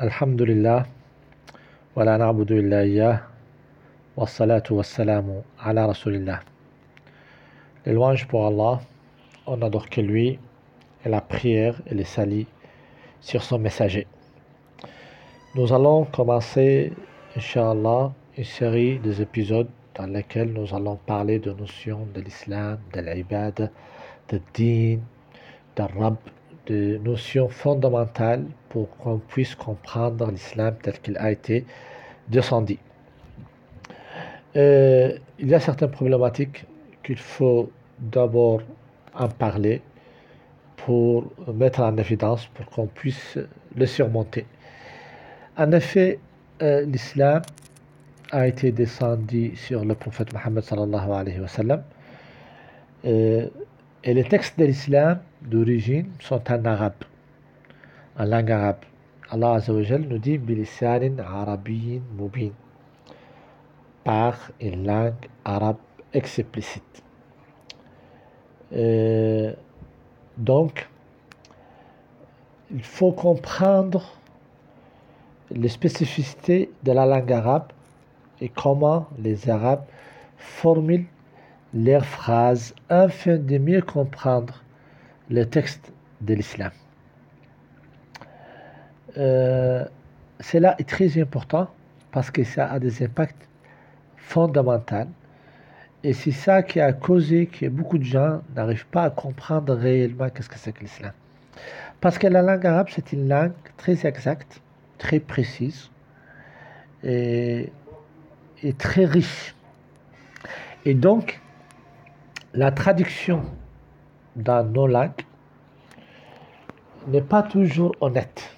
Alhamdulillah, wa la na'budu illa iyyah, wa salatu ala rasulillah. Les louanges pour Allah, on n'adore que lui, et la prière et les salis sur son messager. Nous allons commencer, Inch'Allah, une série des épisodes dans lesquels nous allons parler de notions de l'islam, de l'ibad, de din, de rab, de notions fondamentales pour qu'on puisse comprendre l'islam tel qu'il a été descendu. Euh, il y a certaines problématiques qu'il faut d'abord en parler pour mettre en évidence, pour qu'on puisse le surmonter. En effet, euh, l'islam a été descendu sur le prophète Mohammed sallallahu alayhi wa sallam. Euh, et les textes de l'islam d'origine sont en arabe, en langue arabe. Allah nous dit bilisanin arabiyyin mubin par une langue arabe explicite. Euh, donc, il faut comprendre les spécificités de la langue arabe et comment les Arabes formulent leurs phrases afin de mieux comprendre le texte de l'islam. Euh, cela est très important parce que ça a des impacts fondamentaux et c'est ça qui a causé que beaucoup de gens n'arrivent pas à comprendre réellement qu'est-ce que c'est que l'islam. Parce que la langue arabe, c'est une langue très exacte, très précise et, et très riche. Et donc, la traduction dans nos langues n'est pas toujours honnête.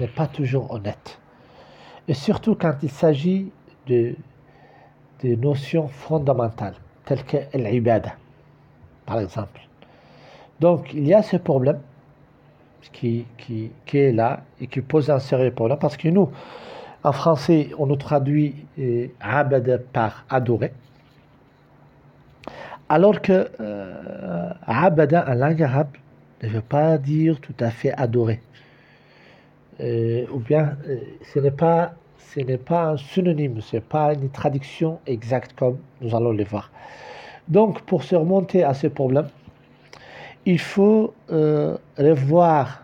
N'est pas toujours honnête. Et surtout quand il s'agit de, des notions fondamentales, telles que l'ibada, par exemple. Donc, il y a ce problème qui, qui, qui, est là et qui pose un sérieux problème parce que nous, en français, on nous traduit abada par adorer. Alors que euh, en langue arabe ne veut pas dire tout à fait adorer. Euh, ou bien euh, ce n'est pas ce n'est pas un synonyme, ce n'est pas une traduction exacte comme nous allons le voir. Donc pour se remonter à ce problème, il faut euh, revoir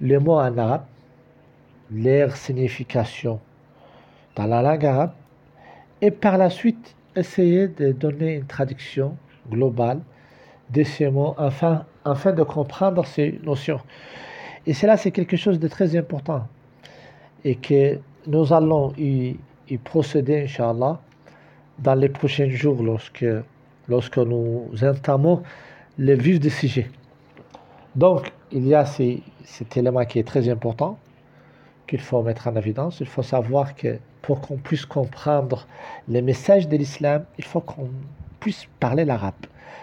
les mots en arabe, leur signification dans la langue arabe, et par la suite essayer de donner une traduction globale de ces mots afin, afin de comprendre ces notions. Et cela, c'est quelque chose de très important et que nous allons y, y procéder, Inch'Allah, dans les prochains jours lorsque, lorsque nous entamons le vif du sujet. Donc, il y a ces, cet élément qui est très important qu'il faut mettre en évidence. Il faut savoir que pour qu'on puisse comprendre les messages de l'islam, il faut qu'on puisse parler l'arabe.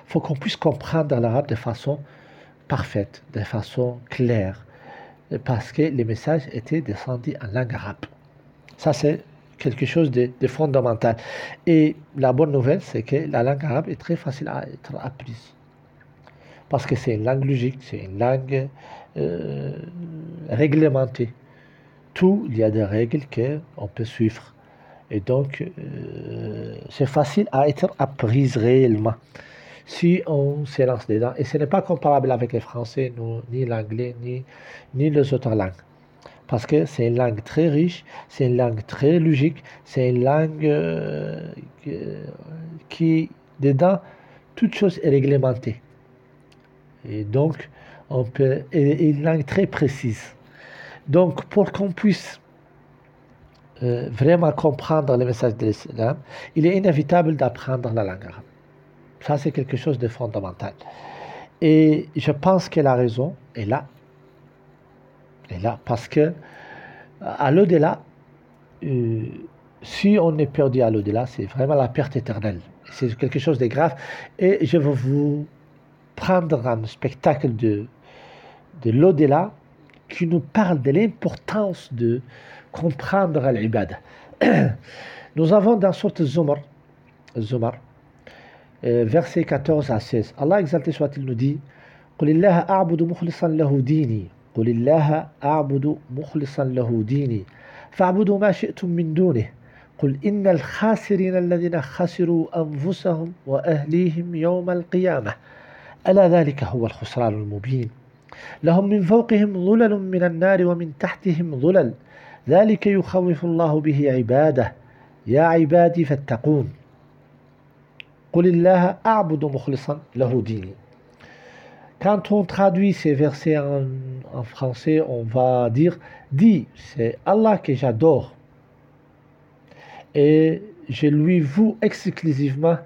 Il faut qu'on puisse comprendre l'arabe de façon parfaite, de façon claire, parce que les messages étaient descendus en langue arabe. Ça, c'est quelque chose de, fondamental. Et la bonne nouvelle, c'est que la langue arabe est très facile à être apprise. Parce que c'est une langue logique, c'est une langue euh, réglementée il y a des règles qu'on peut suivre. Et donc, euh, c'est facile à être apprise réellement si on se lance dedans. Et ce n'est pas comparable avec les français, nous, ni l'anglais, ni, ni les autres langues. Parce que c'est une langue très riche, c'est une langue très logique, c'est une langue euh, qui, dedans, toute chose est réglementée. Et donc, on peut, et une langue très précise. Donc, pour qu'on puisse euh, vraiment comprendre le message de l'islam, il est inévitable d'apprendre la langue arabe. Ça, c'est quelque chose de fondamental. Et je pense que la raison est là. Est là. Parce que à l'au-delà, euh, si on est perdu à l'au-delà, c'est vraiment la perte éternelle. C'est quelque chose de grave. Et je vais vous prendre un spectacle de, de l'au-delà qui nous parle de l'importance de comprendre l'ibad. Nous avons dans sorte Zumar, Zumar euh, verset 14 à 16, Allah exalté soit-il nous dit قل الله أعبد مخلصا له ديني قل الله أعبد مخلصا له ديني فاعبدوا ما شئتم من دونه قل إن الخاسرين الذين خسروا أنفسهم وأهليهم يوم القيامة ألا ذلك هو الخسران المبين لهم من فوقهم ظلل من النار ومن تحتهم ظلل ذلك يخوف الله به عباده يا عبادي فاتقون قل الله أعبد مخلصا له ديني Quand on traduit ces versets en, en français, on va dire Dis, c'est Allah que j'adore. Et je lui voue exclusivement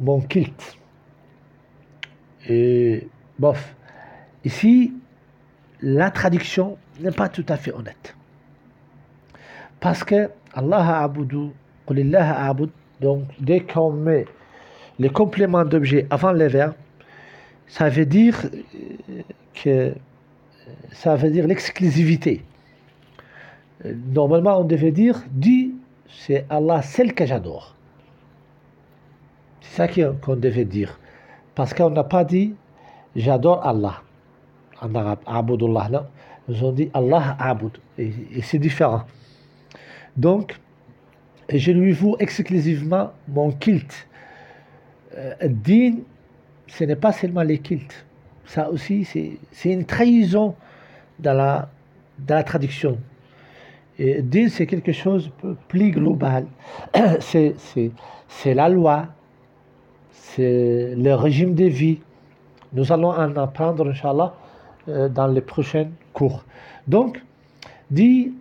mon culte. Et bof, ici, la traduction n'est pas tout à fait honnête. Parce que Allah a'budu, donc dès qu'on met les compléments d'objet avant les verbes, ça veut dire que ça veut dire l'exclusivité. Normalement, on devait dire dit c'est Allah celle que j'adore. C'est ça qu'on devait dire. Parce qu'on n'a pas dit j'adore Allah en arabe, Abudullah. Non, nous ont dit Allah Abud. Et, et c'est différent. Donc, je lui voue exclusivement mon culte. Euh, ce n'est pas seulement les cultes. Ça aussi, c'est une trahison dans la, dans la traduction. Et din, c'est quelque chose de plus global. C'est la loi, c'est le régime de vie. Nous allons en apprendre, Inch'Allah, dans les prochains cours. Donc, dit,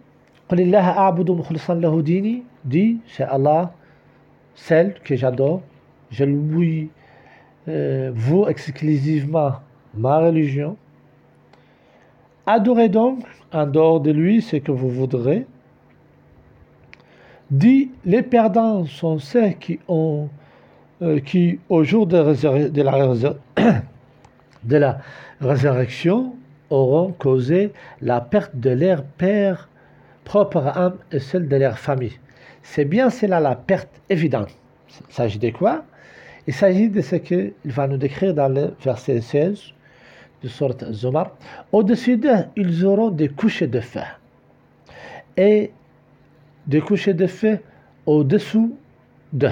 c'est Allah, celle que j'adore, je lui euh, exclusivement ma religion. Adorez donc en dehors de lui ce que vous voudrez. Dit les perdants sont ceux qui ont euh, qui au jour de, de, la, de la résurrection auront causé la perte de leur père propre âme et celle de leur famille. C'est bien cela la perte évidente. Il s'agit de quoi? Il s'agit de ce qu'il va nous décrire dans le verset 16 de sorte Zomar. Au-dessus d'eux, ils auront des couches de feu. Et des couches de feu au-dessous d'eux.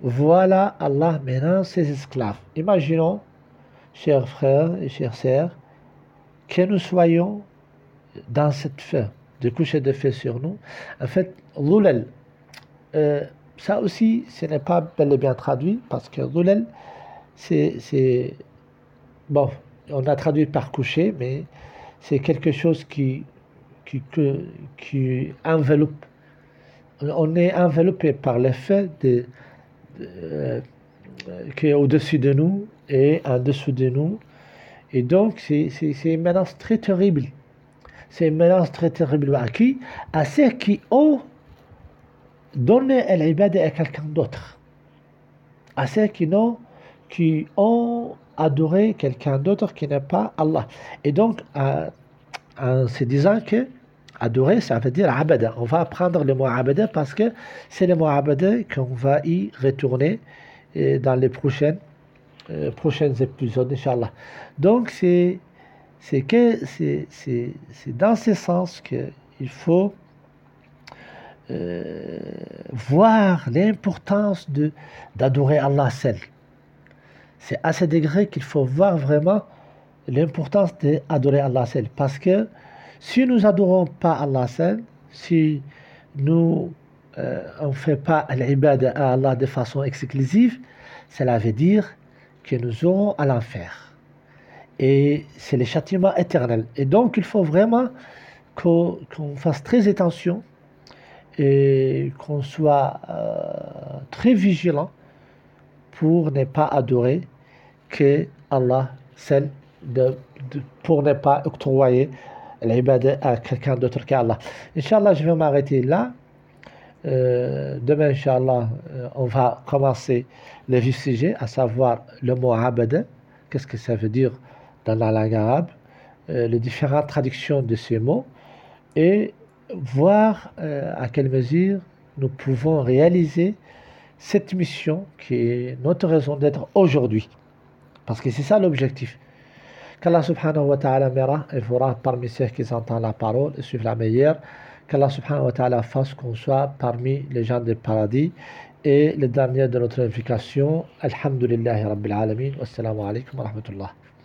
Voilà Allah maintenant ses esclaves. Imaginons, chers frères et chères sœurs, que nous soyons dans cette feu, des couches de feu sur nous. En fait, l'oulel, euh, ça aussi, ce n'est pas bel et bien traduit parce que Rulel, c'est. Bon, on a traduit par coucher, mais c'est quelque chose qui, qui, qui, enveloppe. On est enveloppé par le fait de, euh, qui est au-dessus de nous et en dessous de nous. Et donc, c'est une menace très terrible. C'est une menace très terrible à qui? À ceux qui ont donner l'ibadah à quelqu'un d'autre. À ceux qui, ont, qui ont adoré quelqu'un d'autre qui n'est pas Allah. Et donc, en se disant que adorer, ça veut dire abada. On va apprendre le mot abada parce que c'est le mot abada qu'on va y retourner dans les prochaines, euh, prochains épisodes. Donc, c'est, dans ce sens qu'il faut euh, voir l'importance d'adorer Allah seul. C'est à ce degré qu'il faut voir vraiment l'importance d'adorer Allah seul. Parce que si nous adorons pas Allah seul, si nous euh, on ne fait pas l'ibad à Allah de façon exclusive, cela veut dire que nous aurons à l'enfer. Et c'est le châtiment éternel. Et donc il faut vraiment qu'on fasse très attention et qu'on soit euh, très vigilant pour ne pas adorer que Allah seul, de, pour ne pas octroyer l'ibadah à quelqu'un d'autre qu'Allah. Inch'Allah, je vais m'arrêter là. Euh, demain, Inch'Allah, euh, on va commencer le vif sujet, à savoir le mot abada. Qu'est-ce que ça veut dire dans la langue arabe, les différentes traductions de ces mots et voir euh, à quelle mesure nous pouvons réaliser cette mission qui est notre raison d'être aujourd'hui. Parce que c'est ça l'objectif. Qu'Allah subhanahu wa ta'ala et fera parmi ceux qui entendent la parole et suivent la meilleure. Qu'Allah subhanahu wa ta'ala fasse qu'on soit parmi les gens du paradis. Et le dernier de notre invitation, Alhamdulillah Rabbil Alamin. Wassalamu alaikum wa rahmatullah.